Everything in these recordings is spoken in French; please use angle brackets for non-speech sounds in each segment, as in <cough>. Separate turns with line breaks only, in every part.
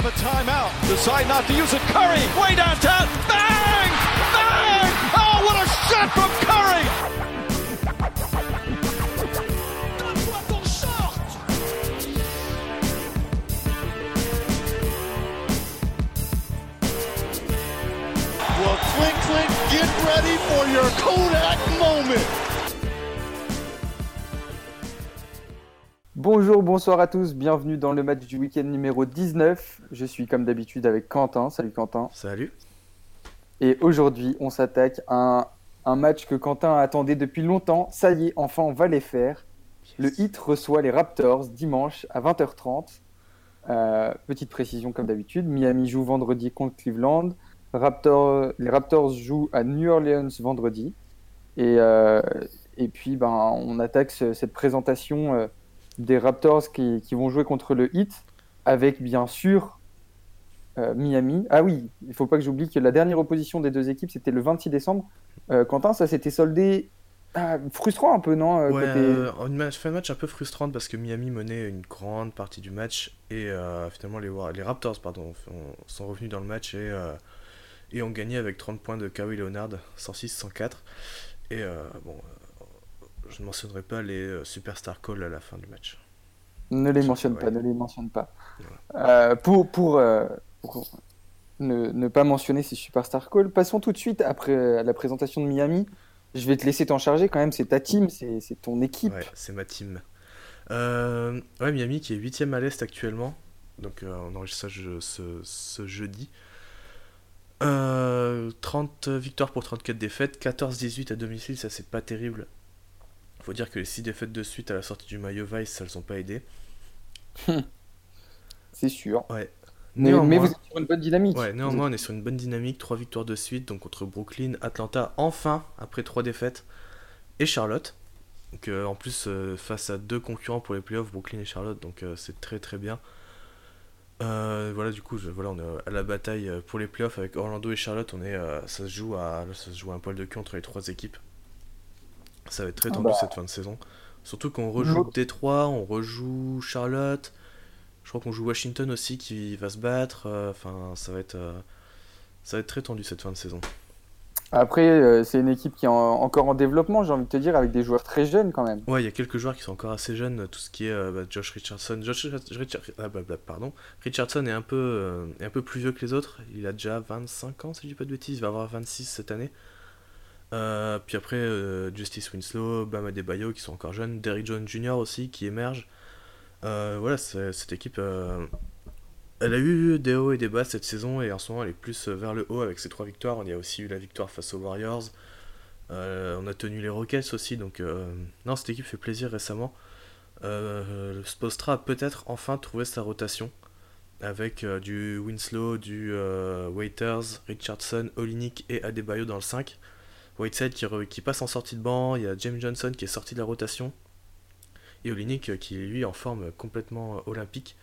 have a timeout. Decide not to use it. Curry, way downtown. Bang! Bang! Oh, what a shot from Curry!
Well, Clink Clink, get ready for your Kodak moment.
Bonjour, bonsoir à tous, bienvenue dans le match du week-end numéro 19. Je suis comme d'habitude avec Quentin. Salut Quentin.
Salut.
Et aujourd'hui, on s'attaque à un, un match que Quentin attendait depuis longtemps. Ça y est, enfin, on va les faire. Le Heat reçoit les Raptors dimanche à 20h30. Euh, petite précision comme d'habitude, Miami joue vendredi contre Cleveland. Raptor- les Raptors jouent à New Orleans vendredi. Et, euh, et puis, ben, on attaque ce- cette présentation euh, des Raptors qui, qui vont jouer contre le Heat avec bien sûr euh, Miami. Ah oui, il faut pas que j'oublie que la dernière opposition des deux équipes, c'était le 26 décembre. Euh, Quentin, ça s'était soldé ah, frustrant un peu, non euh,
Ouais,
côté-
euh, une match, fin de match un peu frustrante parce que Miami menait une grande partie du match et euh, finalement les, Raptors pardon, ont- sont revenus dans le match et, euh, et ont gagné avec 30 points de Kawhi Leonard, 106-104. Et bon, je ne mentionnerai pas les euh, superstar calls à la fin du match.
Ne les mentionne pas,
Ouais.
ne les mentionne pas. Euh, pour pour, euh, pour ne, ne pas mentionner ces superstar calls, passons tout de suite après euh, la présentation de Miami. Je vais te laisser t'en charger quand même, c'est ta team, c'est ton équipe.
Ouais, c'est ma team. Euh, ouais, Miami qui est 8ème à l'Est actuellement. Donc on enregistre ça je- ce, ce jeudi. Euh, 30 victoires pour 34 défaites, 14-18 à domicile, ça c'est pas terrible. Faut dire que les 6 défaites de suite à la sortie du maillot Vice, ça les ont pas aidé.
C'est sûr.
Ouais.
Mais, vous êtes sur une bonne dynamique.
Ouais, néanmoins, on est sur une bonne dynamique. 3 victoires de suite, donc contre Brooklyn, Atlanta, enfin, après 3 défaites, et Charlotte. Donc, euh, en plus, euh, face à deux concurrents pour les playoffs, Brooklyn et Charlotte, donc euh, c'est très très bien. Voilà, du coup, je- voilà, on est à la bataille pour les playoffs avec Orlando et Charlotte. On est, ça, se joue à, ça se joue à un poil de cul entre les trois équipes. Ça va être très tendu
bah.
cette fin de saison. Surtout qu'on rejoue
L'autre-
Détroit, on rejoue Charlotte. Je crois qu'on joue Washington aussi qui va se battre. euh, Enfin, ça va être, euh, ça va être très tendu cette fin de saison.
Après, euh, c'est une équipe qui est en- encore en développement, j'ai envie de te dire, avec des joueurs très jeunes quand même.
Ouais, il y a quelques joueurs qui sont encore assez jeunes. Tout ce qui est euh, bah, Josh Richardson. Josh Richard- ah, bah, bah, pardon. Richardson est un peu, euh, est un peu plus vieux que les autres. Il a déjà 25 ans, si je dis pas de bêtises. Il va avoir 26 cette année. Euh, puis après, euh, Justice Winslow, Bam Adebayo qui sont encore jeunes. Derrick Jones Jr. aussi qui émerge. Euh, voilà, cette équipe, elle a eu des hauts et des bas cette saison et en ce moment elle est plus vers le haut avec ses trois victoires. Il y a aussi eu la victoire face aux Warriors. On a tenu les Rockets aussi, donc non, cette équipe fait plaisir récemment. Le Spostra a peut-être enfin trouvé sa rotation avec du Winslow, du Waiters, Richardson, Olinik et Adebayo dans le 5. Whiteside qui, re- qui passe en sortie de banc, il y a James Johnson qui est sorti de la rotation et Olinik euh, qui est lui en forme complètement euh, olympique.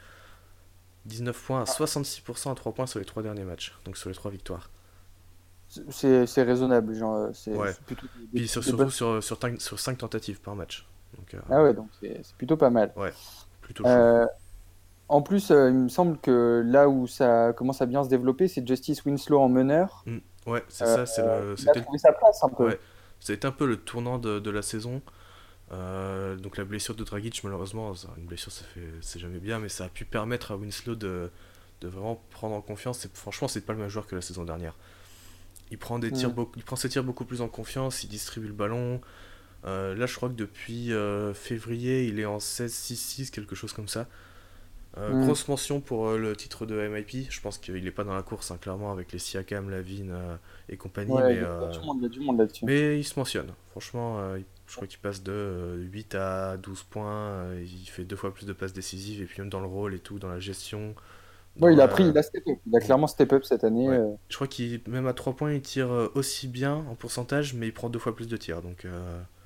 19 points à 66% à 3 points sur les 3 derniers matchs, donc sur les 3 victoires.
C'est raisonnable, genre, euh, c'est
Ouais.
plutôt des-
Puis
des
sur- surtout sur, sur, tin- sur 5 tentatives par match. Donc euh,
Ah ouais, donc c'est plutôt pas mal.
plutôt chaud.
Euh, en plus, euh, il me semble que là où ça commence à bien se développer, c'est Justice Winslow en meneur.
Ouais, c'est
euh,
ça, c'est
Il
le,
a
c'était
trouvé sa place un peu.
Ouais. c'est un peu le tournant de, de la saison. Euh, donc la blessure de Dragic, malheureusement, une blessure, ça fait, c'est jamais bien, mais ça a pu permettre à Winslow de, de vraiment prendre en confiance. Et franchement, c'est pas le même joueur que la saison dernière. Il prend des tirs,
Mm.
il prend ses tirs beaucoup plus en confiance, il distribue le ballon. Euh, là, je crois que depuis euh, février, il est en 16-6-6, quelque chose comme ça. Euh,
Mm.
Grosse mention pour euh, le titre de MIP. Je pense qu'il est pas dans la course, hein, clairement, avec les Siakam, Lavine euh, et compagnie.
Ouais,
mais,
il y a du monde, il y a du monde là-dessus.
mais il se mentionne. Franchement, je crois qu'il passe de euh, 8 à 12 points. il fait deux fois plus de passes décisives. Et puis même dans le rôle et tout, dans la gestion.
Ouais, il
dans
a pris, il a step up. Il a clairement step up cette année.
Ouais. Je crois qu'il même à 3 points, il tire aussi bien en pourcentage, mais il prend deux fois plus de tirs. Donc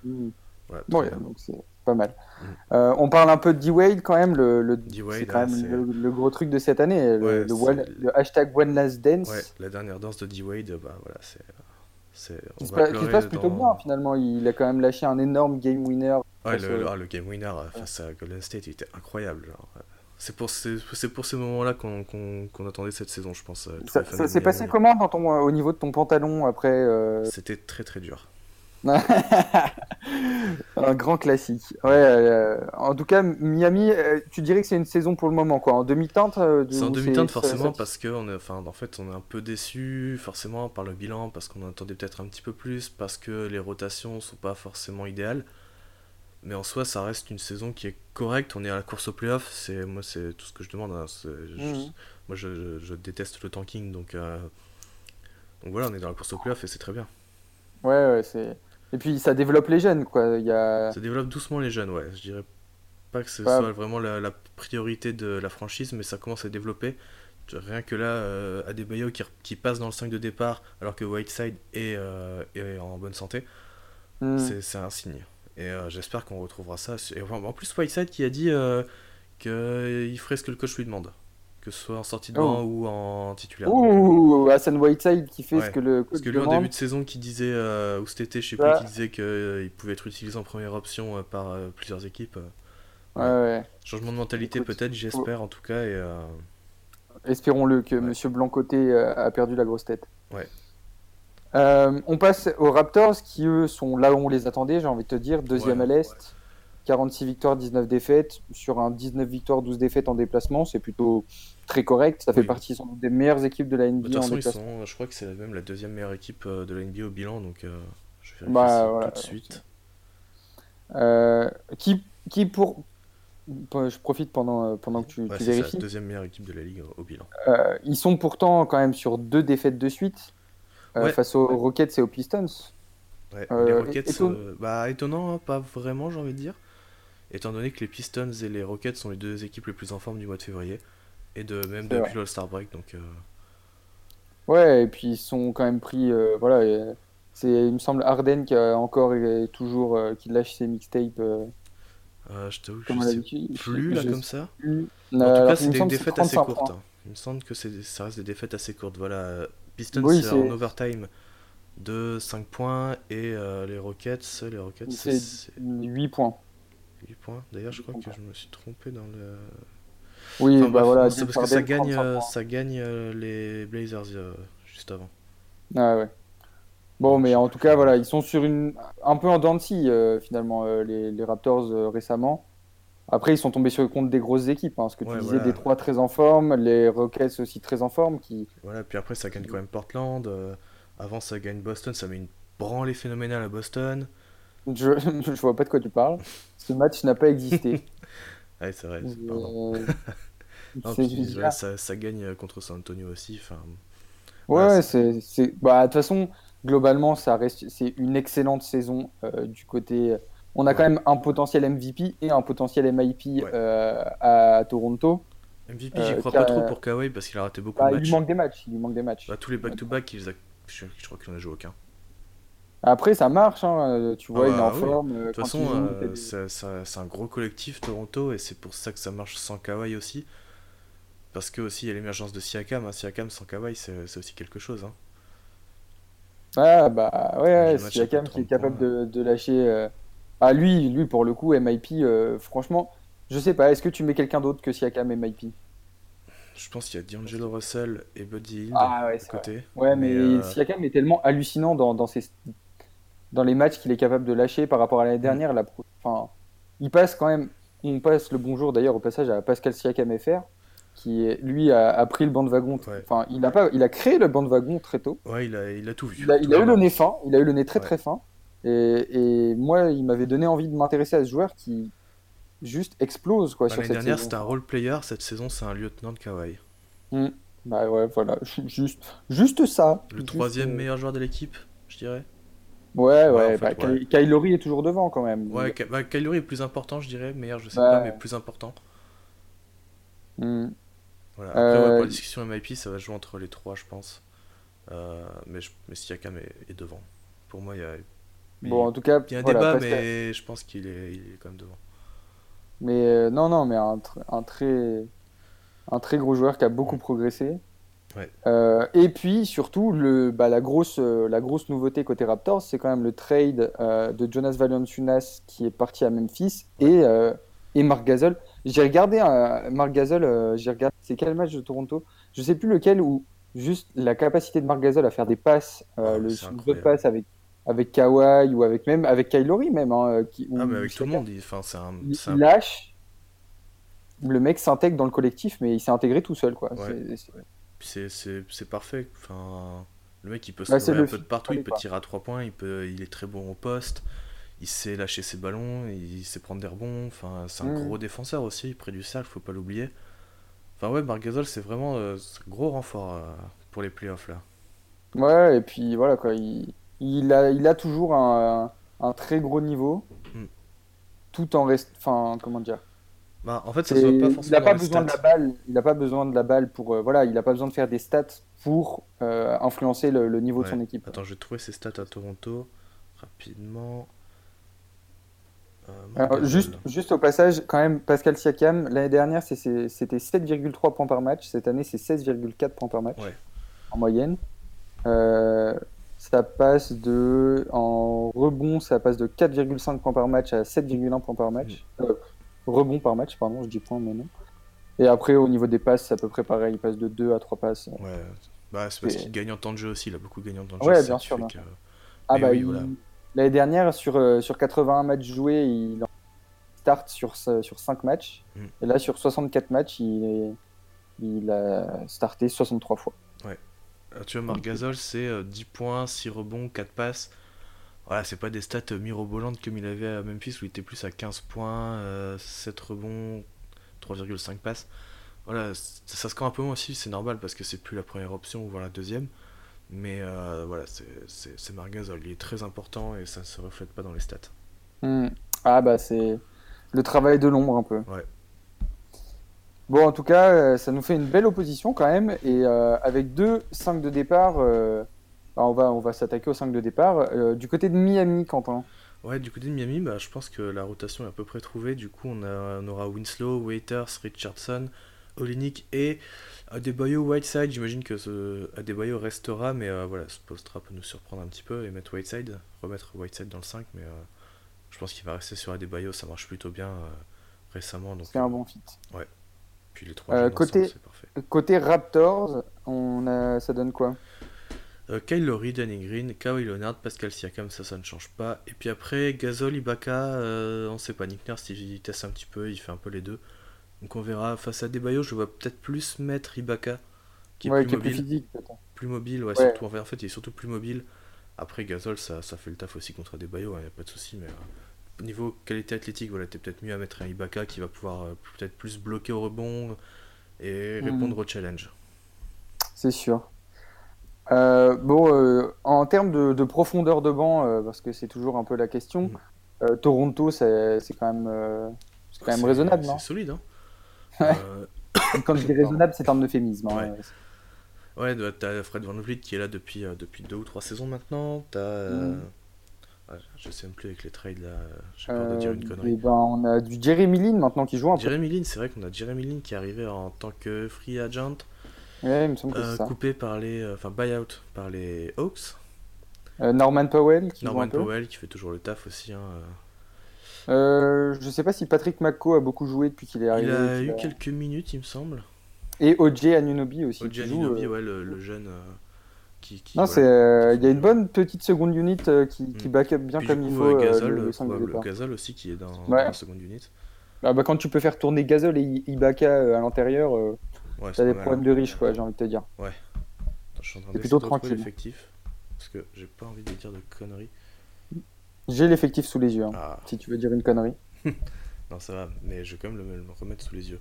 Mm.
Voilà.
Bon,
bien.
donc c'est pas mal.
Mm.
Euh, on parle un peu de D-Wade quand même. Le, le- c'est quand même le, le gros truc de cette année. Le,
Ouais,
le
c'est-
one- le hashtag One Last Dance.
Ouais, la dernière danse de D-Wade, bah voilà, c'est.
Qui se, passe- plutôt bien finalement. Il a quand même lâché un énorme game winner.
Ouais, le, ah, le game winner euh, face à Golden State, il était incroyable. genre. C'est pour, ces, c'est pour ces moments-là qu'on, attendait cette saison, je pense. euh,
Ça, s'est passé comment dans ton, au niveau de ton pantalon après euh,
C'était très très dur. <laughs>
Un grand classique. Ouais, euh, en tout cas, Miami, euh, tu dirais que c'est une saison pour le moment, quoi. En demi-teinte euh, de-
C'est en demi-teinte forcément parce que on est, enfin, en fait on est un peu déçu forcément par le bilan parce qu'on en attendait peut-être un petit peu plus parce que les rotations sont pas forcément idéales. Mais en soi ça reste une saison qui est correcte. On est à la course au playoff. C'est moi c'est tout ce que je demande. hein. Je-
Mhm.
moi je, déteste le tanking donc donc voilà on est dans la course au playoff et c'est très bien.
Ouais, ouais, c'est. Et puis ça développe les jeunes, quoi. Il y a.
Ça développe doucement les jeunes ouais. Je dirais pas que ce soit vraiment la, la priorité de la franchise mais ça commence à développer. Rien que là, euh, Adebayo qui, qui passe dans le 5 de départ alors que Whiteside est, euh, est en bonne santé,
Hmm.
c'est un signe. Et euh, j'espère qu'on retrouvera ça. Et en en plus, Whiteside qui a dit euh, qu'il ferait ce que le coach lui demande, que ce soit en sortie de
Oh.
banc ou en titulaire. Euh,
Ouh, Hassan Whiteside qui fait ce que le
Parce
coach
que lui, en début de saison, qui disait, euh, ou cet été, je sais plus, qui disait qu'il pouvait être utilisé en première option euh, par euh, plusieurs équipes. euh.
Ouais, ouais.
Changement de mentalité, peut-être, j'espère en tout cas. Et, euh,
Espérons-le que. Monsieur Blancoté euh, a perdu la grosse tête.
Ouais.
Euh, on passe aux Raptors qui, eux, sont là où on les attendait, j'ai envie de te dire. Deuxième à l'Est. 46 victoires, 19 défaites. Sur un 19 victoires, 12 défaites en déplacement, c'est plutôt très correct. Ça fait partie sans doute des meilleures équipes de la
de
NBA en
ils
déplacement.
sont, je crois que c'est même la deuxième meilleure équipe euh, de la NBA au bilan, donc euh, je vérifie
Bah,
ça
voilà,
tout de suite.
Euh, qui, qui pour. Je profite pendant, pendant que tu,
Ouais,
tu
c'est
vérifies.
la deuxième meilleure équipe de la ligue au, bilan.
Euh, ils sont pourtant quand même sur deux défaites de suite euh,
Ouais.
face aux Rockets et aux Pistons. Euh,
les Rockets,
éton-
euh, bah étonnant, hein, pas vraiment, j'ai envie de dire. Étant donné que les Pistons et les Rockets sont les deux équipes les plus en forme du mois de février, et de même depuis
vrai.
le All-Star Break, donc euh,
Ouais, et puis ils sont quand même pris. euh, voilà, c'est, il me semble, Harden qui a encore et toujours euh, qui lâche ses mixtapes euh,
je t'avoue, je sais plus là comme ça.
plus.
En tout
alors,
cas, c'est des défaites assez
35
courtes. hein. Il me semble que c'est- ça reste des défaites assez courtes. Voilà, Pistons
Oui,
c'est
c'est-
en overtime de 5 points, et les Rockets, les Rockets
C'est
c'est
8 points.
8 points. D'ailleurs, je crois que je me suis trompé dans le.
Oui,
Enfin,
bah
bref,
voilà.
c'est parce que ça gagne,
35
euh, ça gagne euh, les Blazers euh, juste avant.
Ah ouais. Bon, mais en tout cas, voilà, ils sont sur une un peu en dents de finalement les, les Raptors récemment. Après, ils sont tombés sur le compte des grosses équipes, hein, ce que tu
Ouais,
disais,
voilà.
des trois très en forme, les Rockets aussi très en forme, qui
Voilà, puis après ça gagne quand même Portland. euh, avant ça gagne Boston, ça met une branlée phénoménale à Boston.
Je, <laughs> je vois pas de quoi tu parles. Ce match n'a pas existé. <laughs>
Ouais, c'est vrai, pardon.
Euh, <laughs>
Non, puis, ça, ça gagne euh, contre San Antonio aussi.
Ouais,
Ouais,
c'est. Bah, de toute façon, globalement, ça reste... c'est une excellente saison euh, du côté. On a quand même un potentiel MVP et un potentiel MIP euh, à Toronto.
MVP, j'y crois pas trop pour Kawhi parce qu'il a raté beaucoup
Bah,
de
il
matchs.
lui manque des matchs. Il lui manque des matchs.
Bah, tous les back-to-back, il a- je, je crois qu'il en a joué aucun.
Après, ça marche. hein, euh, Tu vois,
Ah
il est
bah
en
oui.
forme. euh,
De toute façon, euh, c'est un gros collectif Toronto et c'est pour ça que ça marche sans Kawhi aussi. Parce que aussi il y a l'émergence de Siakam. hein. Siakam sans Kawhi, c'est aussi quelque chose. hein.
Ah, bah ouais, ouais, Siakam qui est
30
capable
points,
de, de lâcher. euh, Ah, lui, lui, pour le coup, MIP, euh, franchement, je sais pas. Est-ce que tu mets quelqu'un d'autre que Siakam MIP
Je pense qu'il y a D'Angelo Russell et Buddy Hield
Ah, ouais,
à
c'est vrai.
côté.
Ouais, mais,
euh,
Siakam est tellement hallucinant dans, dans, ses... dans les matchs qu'il est capable de lâcher par rapport à l'année dernière. La... Enfin, il passe quand même. On passe le bonjour d'ailleurs au passage à Pascal Siakam FR, qui lui a, a pris le banc de wagon.
Ouais.
Enfin, il a pas, il a créé le banc de wagon très tôt.
Ouais, il a, il a tout vu.
Il a, il
Tout
a eu le nez fin. Il a eu le nez très
Ouais.
très fin. Et, et moi, il m'avait donné envie de m'intéresser à ce joueur qui juste explose quoi
Bah, L'année dernière, c'était un role player. Cette saison, c'est un lieutenant de Kawhi.
Bah ouais, voilà, <laughs> juste, juste ça.
Le
Juste,
troisième
euh,
meilleur joueur de l'équipe, je dirais.
Ouais, ouais,
en
bah,
fait,
Ky-
ouais.
Est toujours devant quand même.
Ouais, Ka- bah, est plus important, je dirais. Meilleur, je sais
Bah,
pas, mais plus important.
Hmm.
Voilà. Après,
Euh,
ouais, pour la discussion MIP, ça va jouer entre les trois, je pense. Euh, mais, je, mais Siakam est, est devant. Pour moi, il y a,
Bon, en tout cas,
il y a un
voilà,
débat, mais je pense qu'il est, il est quand même devant.
Mais euh, non, non, mais un, tr- un très, un très gros joueur qui a beaucoup progressé.
Ouais.
Euh, et puis surtout, le, bah, la, grosse, euh, la grosse nouveauté côté Raptors, c'est quand même le trade euh, de Jonas Valanciunas qui est parti à Memphis et, et Marc Gasol. J'ai regardé un Marc Gasol, j'ai regardé c'est quel match de Toronto? Je sais plus lequel où juste la capacité de Marc Gasol à faire des passes,
Ah,
le de
incroyable.
passe avec avec Kawhi ou avec même avec Kylori même hein, qui,
Ah, mais avec tout le monde, il- c'est un.
lâche. Le mec s'intègre dans le collectif, mais il s'est intégré tout seul quoi.
Ouais.
C'est c'est
parfait. Enfin, le mec, il peut se
Bah,
trouver un
le
peu de partout, il peut tirer à 3 points, il, peut, il est très bon au poste, il sait lâcher ses ballons, il sait prendre des rebonds. Enfin, c'est un
Mhm.
gros défenseur aussi, près du cercle, faut pas l'oublier. Enfin, ouais, Marc Gasol, c'est vraiment euh, un gros renfort euh, pour les playoffs là.
Ouais, et puis voilà quoi, il, il a, il a toujours un, un très gros niveau,
Mm.
tout en rest... enfin comment dire,
Bah, en fait, ça se voit pas
il
forcément
n'a pas besoin de la balle, il a pas besoin de la balle pour, euh, voilà, il a pas besoin de faire des stats pour euh, influencer le, le niveau de son équipe.
Attends, je vais trouver ses stats à Toronto rapidement. Euh,
Alors, juste, juste au passage, quand même, Pascal Siakam, l'année dernière, c'était 7,3 points par match. Cette année, c'est 16,4 points par match
Ouais.
en moyenne. Ça passe de. En rebond, ça passe de 4,5 points par match à 7,1 points par match.
Mm.
Euh, rebond par match, pardon, je dis points, mais non. Et après, au niveau des passes, c'est à peu près pareil. Il passe de 2 à 3 passes.
Ouais, bah, c'est parce qu'il gagne en temps de jeu aussi, il a beaucoup gagné en temps de
Ouais,
jeu. c'est
bien sûr,
que-
Ah
Mais
bah,
oui,
il-
voilà.
l'année dernière, sur, euh, sur 81 matchs joués, il en start sur, sur 5 matchs.
Mm.
Et là, sur 64 matchs, il, est- il a starté 63 fois.
Ah, tu vois, Marc Gasol, c'est euh, 10 points, 6 rebonds, 4 passes. Voilà, c'est pas des stats euh, mirobolantes comme il avait à Memphis où il était plus à 15 points, euh, 7 rebonds, 3,5 passes. Voilà, c- ça score un peu moins aussi, c'est normal parce que c'est plus la première option ou voire la deuxième. Mais euh, voilà, c'est- Gasol, il est très important et ça ne se reflète pas dans les stats.
Mm. Ah bah, c'est le travail de l'ombre un peu.
Ouais.
Bon, en tout cas, euh, ça nous fait une belle opposition quand même. Et euh, avec deux 5 de départ, bah, on va, on va s'attaquer aux 5 de départ. Euh, du côté de Miami, Quentin.
Ouais, du côté de Miami, bah, je pense que la rotation est à peu près trouvée. Du coup, on, a, on aura Winslow, Waiters, Richardson, Olinik et Adebayo Whiteside. J'imagine que ce Adebayo restera, mais euh, voilà, ce post peut nous surprendre un petit peu et mettre Whiteside, remettre Whiteside dans le 5. Mais euh, je pense qu'il va rester sur Adebayo, ça marche plutôt bien récemment.
C'est un bon fit.
Puis les trois
côté-
ensemble, c'est parfait.
Côté Raptors, on a... ça donne quoi?
Kyle Lowry, Danny Green, Kawhi Leonard, Pascal Siakam, ça, ça ne change pas. Et puis après, Gasol, Ibaka, euh, on sait pas. Nick Nurse, il, il teste un petit peu, il fait un peu les deux. Donc on verra. Face à Debayo, je vois peut-être plus mettre Ibaka, qui est
Ouais,
plus
qui est plus
mobile.
physique,
plus mobile, ouais,
Ouais.
surtout. En fait, il est surtout plus mobile. Après, Gasol, ça, ça fait le taf aussi contre Debayo, il n'y a pas de souci. Mais euh, niveau qualité athlétique, voilà, t'es peut-être mieux à mettre un Ibaka qui va pouvoir euh, peut-être plus bloquer au rebond et
Mhm.
répondre au challenge.
C'est sûr. Euh, bon, euh, en termes de, de profondeur de banc, euh, parce que c'est toujours un peu la question, euh, Toronto, c'est quand même, c'est quand même raisonnable, non
C'est solide, hein. <coughs>
Quand je dis raisonnable, c'est un euphémisme. hein.
Ouais, bah, t'as Fred Van Vliet qui est là depuis, depuis deux ou trois saisons maintenant. T'as.
Mm.
ouais, je sais même plus avec les trades là. J'ai peur de dire une connerie.
et ben, on a du Jeremy Lin maintenant qui joue un peu.
Jeremy Lin, c'est vrai qu'on a Jeremy Lin qui est arrivé en tant que free agent,
Ouais, il me semble que
euh,
c'est ça.
coupé par les. euh, Enfin, buyout par les Hawks.
Euh, Norman Powell qui
Norman. Powell qui fait toujours le taf aussi. hein, euh.
Je sais pas si Patrick McCo a beaucoup joué depuis qu'il est
Il
arrivé.
a
qu'il
eu
a-
quelques minutes, il me semble.
Et OJ Anunoby aussi.
OJ
joue, euh,
ouais, le, le jeune euh, qui. qui
Non,
voilà.
c'est, euh, il y a une bonne petite seconde unit qui, qui
Mm.
back up bien
Puis,
comme
du
il
coup,
faut
Gasol,
le, le.
Gasol aussi qui est dans, la seconde unit.
Ah bah, quand tu peux faire tourner Gasol et Ibaka à l'intérieur,
Ouais,
t'as des problèmes
hein.
de riches, quoi, j'ai envie de te dire.
Attends, je suis en train
C'est plutôt tranquille.
l'effectif. Parce que j'ai pas envie de dire de conneries.
J'ai l'effectif sous les yeux, hein,
Ah,
si tu veux dire une connerie. <laughs>
non, ça va, mais je vais quand même le, le remettre sous les yeux.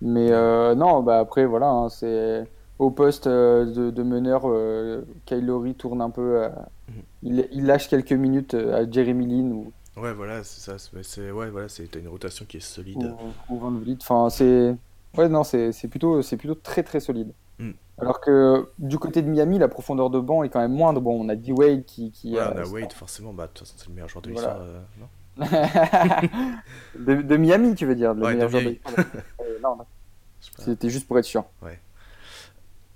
Mais euh, non, bah après, voilà, hein, c'est au poste euh, de, de meneur, euh, Kyle Lowry tourne un peu, euh,
Mhm.
il, il lâche quelques minutes à Jeremy Lin ou,
Ouais, voilà, c'est ça. c'est- C'est ouais, voilà, c'est t'as une rotation qui est solide.
ou, ou Van Vliet. Enfin, c'est, ouais, non, c'est plutôt, c'est plutôt très très solide.
Mm.
Alors que du côté de Miami, la profondeur de banc est quand même moindre. Bon, on a D-Wade qui, qui
Ouais, on a Wade, forcément, bah, de toute façon, c'est le meilleur joueur de
Voilà.
l'histoire, euh, non <laughs>
de, de Miami, tu veux dire, le
Ouais,
meilleur joueur de
Miami.
Euh, <laughs> non, non. C'était juste pour être sûr.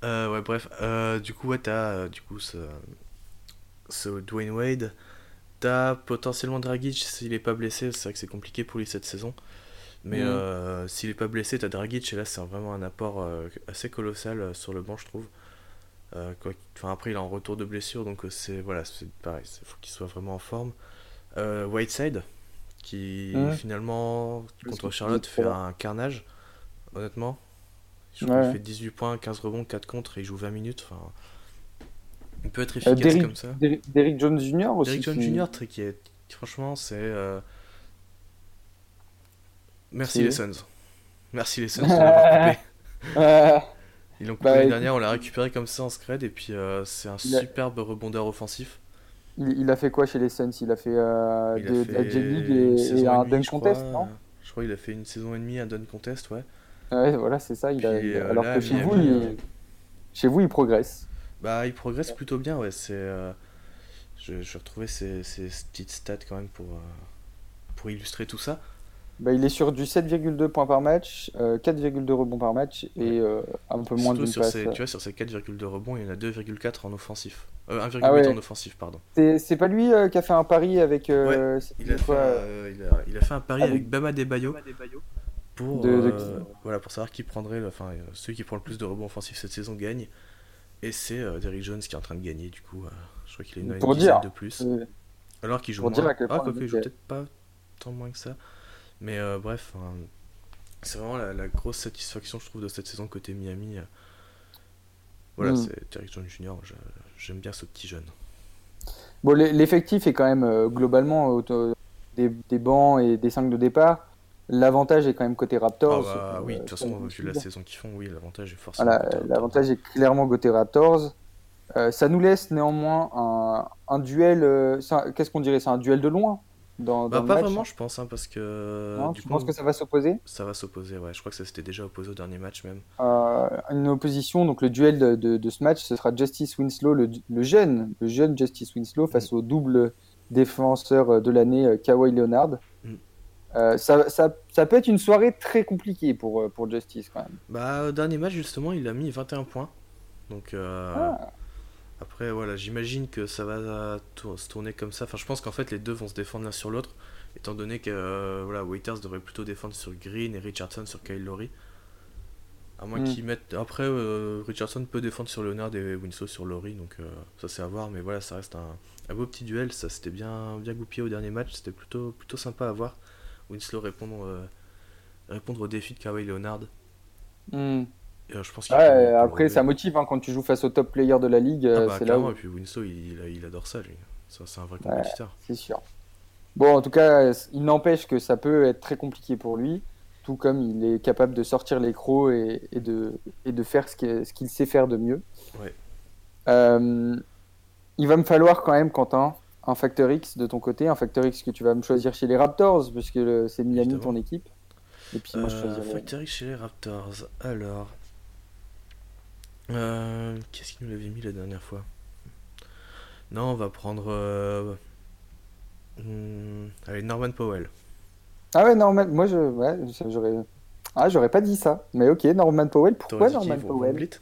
Euh, ouais, bref, euh, du coup, ouais, t'as euh, du coup ce, ce Dwayne Wade. T'as potentiellement Dragic s'il est pas blessé, c'est vrai que c'est compliqué pour lui cette saison. Mais
Mhm.
euh, s'il est pas blessé, t'as Dragic et là c'est vraiment un apport euh, assez colossal euh, sur le banc, je trouve. Quoi- après, il est en retour de blessure, donc c'est voilà, c'est pareil, il faut qu'il soit vraiment en forme. Whiteside, qui finalement
Le
contre Charlotte fait un carnage, honnêtement. Je
Ouais.
crois qu'il fait 18 points, 15 rebonds, 4 contre et il joue 20 minutes. Enfin, il peut être
Euh,
efficace
Derrick,
comme ça.
Derrick- Jones Jr. aussi.
Derrick Jones Jr. qui est franchement c'est euh, merci les Suns. Merci les Suns <laughs> de l'avoir coupé. Ils l'ont coupé
Bah,
l'année dernière on l'a récupéré comme ça en scred et puis euh, c'est un
a-
superbe rebondeur offensif.
Il, il a fait quoi chez les Suns? Il a fait euh,
il a
de,
fait
de la J-League
une
et, un dunk
crois.
contest, non?
Je crois qu'il a fait une saison et demie un dunk contest ouais.
Ouais, voilà, c'est ça. Il a,
Puis,
il a-
euh,
alors
là,
que chez vous, il,
euh,
chez vous, il progresse.
bah il progresse plutôt bien ouais c'est euh, je, je vais retrouver ces, ces petites stats quand même pour pour illustrer tout ça
Bah, il est sur du 7,2 points par match, euh, 4,2 rebonds par match et euh, un peu moins d'une
sur
passe.
ces, tu vois, sur ces 4,2 rebonds, il y en a 2,4 en offensif. Euh, 1,8
Ah ouais.
en offensif, pardon.
C'est pas lui euh, qui a fait un pari avec. euh,
Il a, fait,
quoi,
euh, il, a, il a fait un pari
avec-
avec Bama Debayo pour,
De- de
euh, voilà, pour savoir qui prendrait, le- enfin, euh, celui qui prend le plus de rebonds offensifs cette saison gagne. Et c'est euh, Derrick Jones qui est en train de gagner, du coup. euh, je crois qu'il a une,
Pour
une dizaine
dire.
de plus.
euh,
Alors qu'il joue moins.
à quel
Ah,
le
il joue
est-
peut-être pas tant moins que ça. Mais euh, bref, hein, c'est vraiment la, la grosse satisfaction, je trouve, de cette saison côté Miami. euh. Voilà,
Mm.
c'est Derrick Jones Jr. J'aime bien ce petit jeune.
Bon, l'e- l'effectif est quand même euh, globalement auto- des, des bancs et des 5 de départ. L'avantage est quand même côté
Ah
Raptors.
bah,
euh,
oui, de toute façon, vu la saison qu'ils font, oui, l'avantage est forcément.
Voilà, euh, l'avantage est clairement côté Raptors. Euh, ça nous laisse néanmoins un, un duel. euh, Qu'est-ce qu'on dirait C'est un duel de loin? Dans,
Bah,
dans le
pas
match
vraiment, je pense, hein, parce que
Non,
du
tu
coup,
penses que ça va s'opposer?
ça va s'opposer. Ouais, je crois que ça s'était déjà opposé au dernier match même.
Euh, Une opposition, donc le duel de, de- de ce match, ce sera Justice Winslow, le, le jeune, le jeune Justice Winslow, face au double défenseur de l'année, euh, Kawhi Leonard.
Mm.
Euh, ça, ça, ça peut être une soirée très compliquée pour, pour Justice quand même.
Bah, au dernier match, justement, il a mis 21 points. Donc, euh,
Ah.
Après, voilà, j'imagine que ça va se tourner comme ça. Enfin, je pense qu'en fait, les deux vont se défendre l'un sur l'autre, étant donné que euh, voilà, Waiters devrait plutôt défendre sur Green et Richardson sur Kyle Lowry. À moins
Mm.
qu'ils mettent. Après, euh, Richardson peut défendre sur Leonard et Winslow sur Lowry, donc euh, ça c'est à voir. Mais voilà, ça reste un, un beau petit duel. Ça c'était bien, bien goupillé au dernier match. C'était plutôt, plutôt sympa à voir. Winslow répondre, répondre au défi de Kawhi Leonard.
Mm.
Euh, je pense qu'il
Ouais,
peut- il peut
après,
relever.
ça motive hein, quand tu joues face au top player de la ligue.
Ah
euh,
bah,
c'est là où
et puis Winslow, il, adore ça, lui. Ça, c'est un vrai
Ouais.
compétiteur.
c'est sûr. Bon, en tout cas, il n'empêche que ça peut être très compliqué pour lui, tout comme il est capable de sortir les crocs et, et de, et de faire ce qu'il sait faire de mieux.
Ouais.
Euh, il va me falloir quand même, Quentin, un Factor X de ton côté, un Factor X que tu vas me choisir chez les Raptors, puisque c'est Miami
Évidemment.
ton équipe. Et puis moi, je
Euh,
choisirais.
Factory chez les Raptors. Alors. Euh, Qu'est-ce qu'il nous l'avait mis la dernière fois? Non, on va prendre. euh, hmm, allez, Norman Powell.
Ah ouais, Norman, moi, je, ouais, j'aurais. Ah, j'aurais pas dit ça. Mais ok, Norman Powell. Pourquoi Norman
Van
Powell?
Vliet?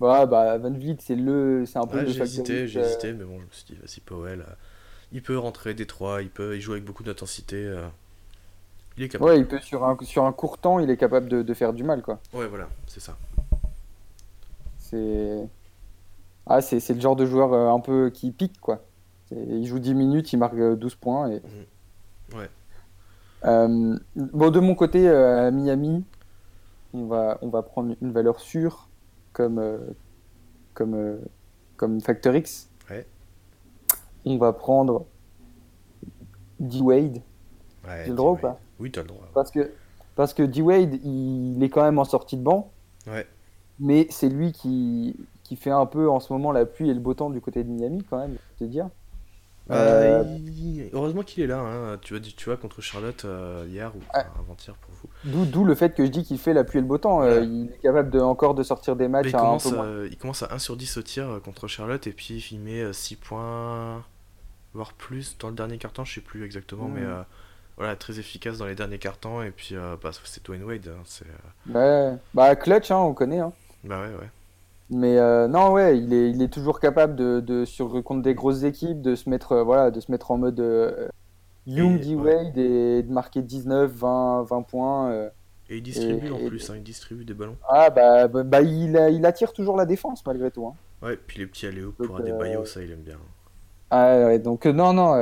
Bah, bah, Van Vliet, c'est le, c'est un peu
Ouais,
le
j'ai hésité, j'ai
euh,
hésité, mais bon, je me suis dit, vas-y, Powell. euh, il peut rentrer des trois, il, peut, il joue avec beaucoup d'intensité. euh, il est capable.
Ouais, il peut sur un, sur un court temps, il est capable de, de faire du mal, quoi.
Ouais, voilà, c'est ça.
C'est. Ah, c'est c'est le genre de joueur euh, un peu qui pique, quoi. Il joue 10 minutes, il marque euh, 12 points. Et...
Ouais.
Euh, bon, de mon côté, euh, à Miami, on va, on va prendre une valeur sûre comme, euh, comme, euh, comme Factor X.
Ouais.
On va prendre D-Wade.
Ouais,
J'ai le droit ou pas?
Oui, t'as le droit.
Parce que, parce que D-Wade, il est quand même en sortie de banc.
Ouais.
Mais c'est lui qui, qui fait un peu en ce moment la pluie et le beau temps du côté de Miami, quand même, je te dire.
Euh,
Euh,
Heureusement qu'il est là, hein. tu, vois, tu vois, contre Charlotte euh, hier ou enfin, avant-hier pour vous.
D'où, le fait que je dis qu'il fait la pluie et le beau temps. Il est capable de, encore de sortir des matchs
il,
à un
commence,
peu moins.
euh, il commence à 1 sur 10 au tir contre Charlotte et puis il met 6 points, voire plus dans le dernier carton, je sais plus exactement, mais voilà, très efficace dans les derniers cartons et puis bah, c'est Dwayne Wade, hein,
Ouais. Bah, clutch, hein, on connaît. Hein.
Bah ouais, ouais.
Mais euh, non, ouais, il est, il est toujours capable de, de sur contre des grosses équipes de se mettre, euh, voilà, de se mettre en mode euh, Young,
Et- ouais.
Wade et de marquer 19, 20, 20 points.
Et il distribue
Et-
en
et-
plus, hein, il distribue des ballons.
Ah bah, bah, bah, il, attire toujours la défense malgré tout. hein.
Ouais, puis les petits alléos pour
euh,
Adebayo, ça il aime bien.
Ah ouais, donc non, non,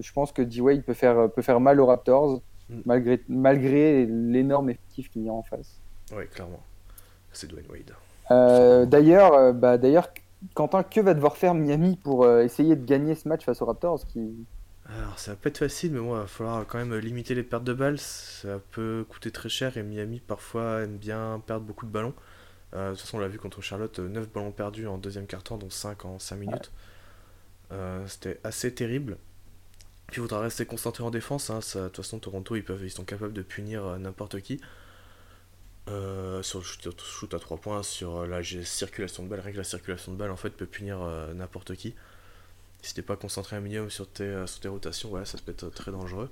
je pense que D-Wade peut faire, peut faire mal aux Raptors
Mm.
malgré, malgré l'énorme effectif qu'il y a en face.
Ouais, clairement. C'est Dwayne Wade.
Euh, d'ailleurs, euh, bah, d'ailleurs, Quentin, que va devoir faire Miami pour euh, essayer de gagner ce match face aux Raptors qui...
Alors, ça va pas être facile, mais bon, il va falloir quand même limiter les pertes de balles. Ça peut coûter très cher et Miami parfois aime bien perdre beaucoup de ballons. Euh, de toute façon, on l'a vu contre Charlotte, euh, 9 ballons perdus en deuxième quart-temps, dont 5 en 5 minutes. Euh, C'était assez terrible. Puis il faudra rester concentré en défense. hein. Ça, de toute façon, Toronto, ils, peuvent, ils sont capables de punir n'importe qui. Euh, sur le shoot, shoot à 3 points, sur euh, la circulation de balle, rien que la circulation de balle en fait peut punir euh, n'importe qui. Si t'es pas concentré un minimum sur tes, sur tes rotations, ouais, ça peut être très dangereux.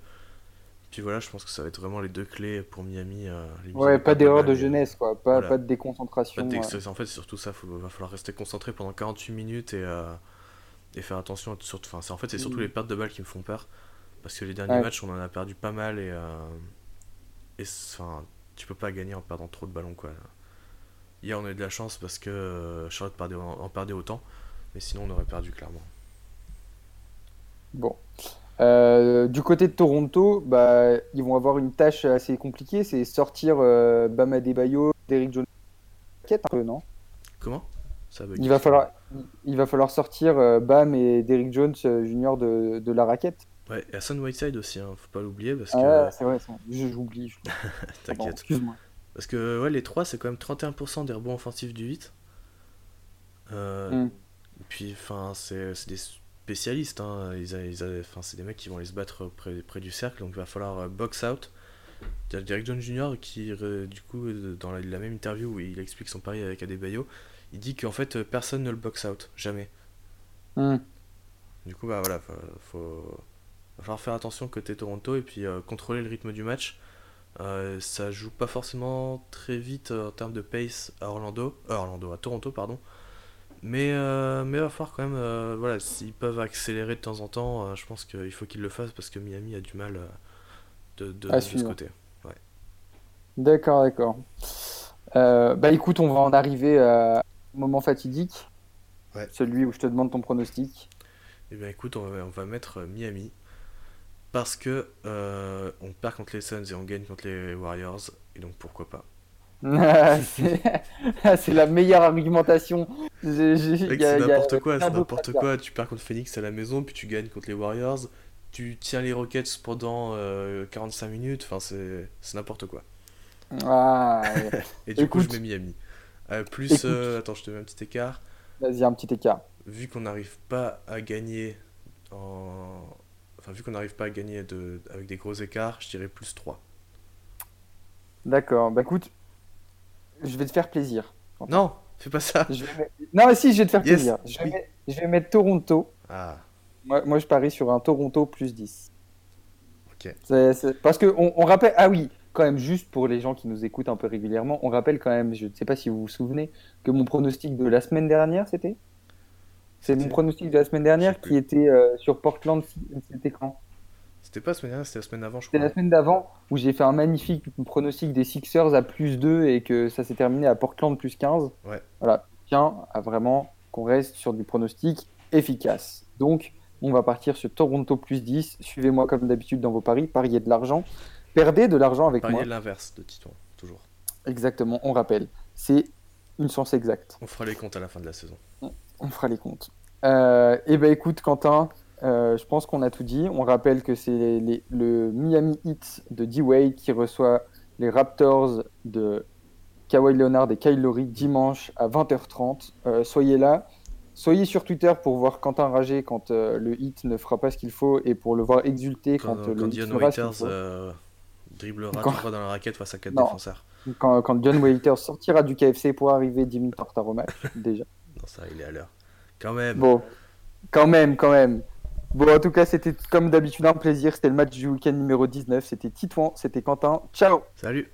Puis voilà, je pense que ça va être vraiment les deux clés pour Miami. euh,
Ouais, pas d'erreur de jeunesse, quoi. Pas,
Voilà.
pas de
pas
déconcentration.
de
ouais.
dextérité. En fait, c'est surtout ça. Il va falloir rester concentré pendant 48 minutes et, et faire attention. Surtout, enfin, c'est- en fait, c'est surtout
Mm.
les pertes de balles qui me font peur. Parce que les derniers
Ouais.
matchs, on en a perdu pas mal et, et enfin, tu peux pas gagner en perdant trop de ballons. Quoi. Hier, on a eu de la chance parce que euh, Charlotte perdait, en, perdait autant. Mais sinon, on aurait perdu clairement.
Bon. Euh, du côté de Toronto, bah, ils vont avoir une tâche assez compliquée, c'est sortir euh, Bam Adebayo, Derrick Jones, un peu, non?
Comment? Ça
il va, falloir, il va falloir sortir euh, Bam et Derrick Jones euh, Junior de, de la raquette.
Ouais, et Hassan Whiteside aussi, hein, faut pas l'oublier parce que.
Ah, c'est vrai, j'oublie. <laughs>
T'inquiète.
Excuse-moi.
Parce que ouais, les 3, c'est quand même 31% des rebonds offensifs du 8. Euh,
Mm.
Puis, enfin, c'est des spécialistes. Hein. Ils ils c'est des mecs qui vont aller se battre près, près du cercle, donc il va falloir euh, box out. Il y a Derek Jones Jr. qui, du coup, dans la, la même interview où il explique son pari avec Adebayo, il dit qu'en fait, euh, personne ne le box out, jamais.
Mm.
Du coup, bah voilà, faut, faut- va falloir faire attention côté Toronto et puis euh, contrôler le rythme du match. Euh, ça joue pas forcément très vite euh, en termes de pace à Orlando, Orlando à Toronto pardon. Mais mais va falloir quand même, voilà, s'ils peuvent accélérer de temps en temps, je pense qu'il faut qu'ils le fassent parce que Miami a du mal de, de, ce côté.
D'accord, d'accord. Bah écoute, on va en arriver à moment fatidique.
Ouais.
Celui où je te demande ton pronostic.
Et bien écoute, on va, on va mettre euh, Miami parce que euh, on perd contre les Suns et on gagne contre les Warriors et donc pourquoi pas. <laughs> <laughs>
c'est la meilleure argumentation.
C'est n'importe quoi, c'est n'importe quoi. Tu perds contre Phoenix à la maison, puis tu gagnes contre les Warriors. Tu tiens les Rockets pendant euh, 45 minutes, enfin c'est c'est n'importe quoi.
Ah, ouais. <laughs>
Et du coup, je mets Miami. Euh, plus,
Écoute.
euh, attends, je te mets un petit écart.
Vas-y, un petit écart.
Vu qu'on n'arrive pas à gagner en. Enfin, vu qu'on n'arrive pas à gagner de... avec des gros écarts, je dirais plus 3.
D'accord. Bah écoute, je vais te faire plaisir.
Non, fais pas ça.
Je vais mettre- Non, mais si, je vais te faire
Yes,
plaisir. Je vais,
oui.
mettre... je vais mettre Toronto.
Ah,
Moi, moi, je parie sur un Toronto plus 10.
ok.
Parce que on, on rappelle, ah oui, quand même, juste pour les gens qui nous écoutent un peu régulièrement, on rappelle quand même, je ne sais pas si vous vous souvenez, que mon pronostic de la semaine dernière, c'était? C'est mon
C'était
pronostic de la semaine dernière qui était euh, sur Portland, c'était quand
C'était pas la semaine dernière, c'était la semaine avant, je
C'était
crois.
la semaine d'avant où j'ai fait un magnifique pronostic des Sixers à plus 2 et que ça s'est terminé à Portland plus 15.
Ouais.
Voilà, tiens, à vraiment qu'on reste sur du pronostic efficace. Donc, on va partir sur Toronto plus 10. Suivez-moi comme d'habitude dans vos paris, pariez de l'argent. Perdez de l'argent avec
Parier
moi.
l'inverse de Titon, toujours.
Exactement, on rappelle. C'est une science exacte.
On fera les comptes à la fin de la saison.
On fera les comptes. Euh, eh ben écoute, Quentin, euh, je pense qu'on a tout dit. On rappelle que c'est le Miami Heat de D-Wade qui reçoit les Raptors de Kawhi Leonard et Kyle Lowry dimanche à 20h30. Euh, soyez là. Soyez sur Twitter pour voir Quentin rager quand euh, le Heat ne fera pas ce qu'il faut et pour le voir exulter quand,
Quand, quand
le
Dion
fera ce qu'il faut.
Dribblera
Quand-
dans la raquette face à 4
Non.
défenseurs.
Quand, quand John Waiters sortira du KFC pour arriver 10 minutes en retard au match, <laughs> déjà.
Non, ça, il est à l'heure. Quand même.
Bon, quand même, quand même. Bon, en tout cas, c'était comme d'habitude un plaisir. C'était le match du week-end numéro 19. C'était Titouan, c'était Quentin. Ciao
Salut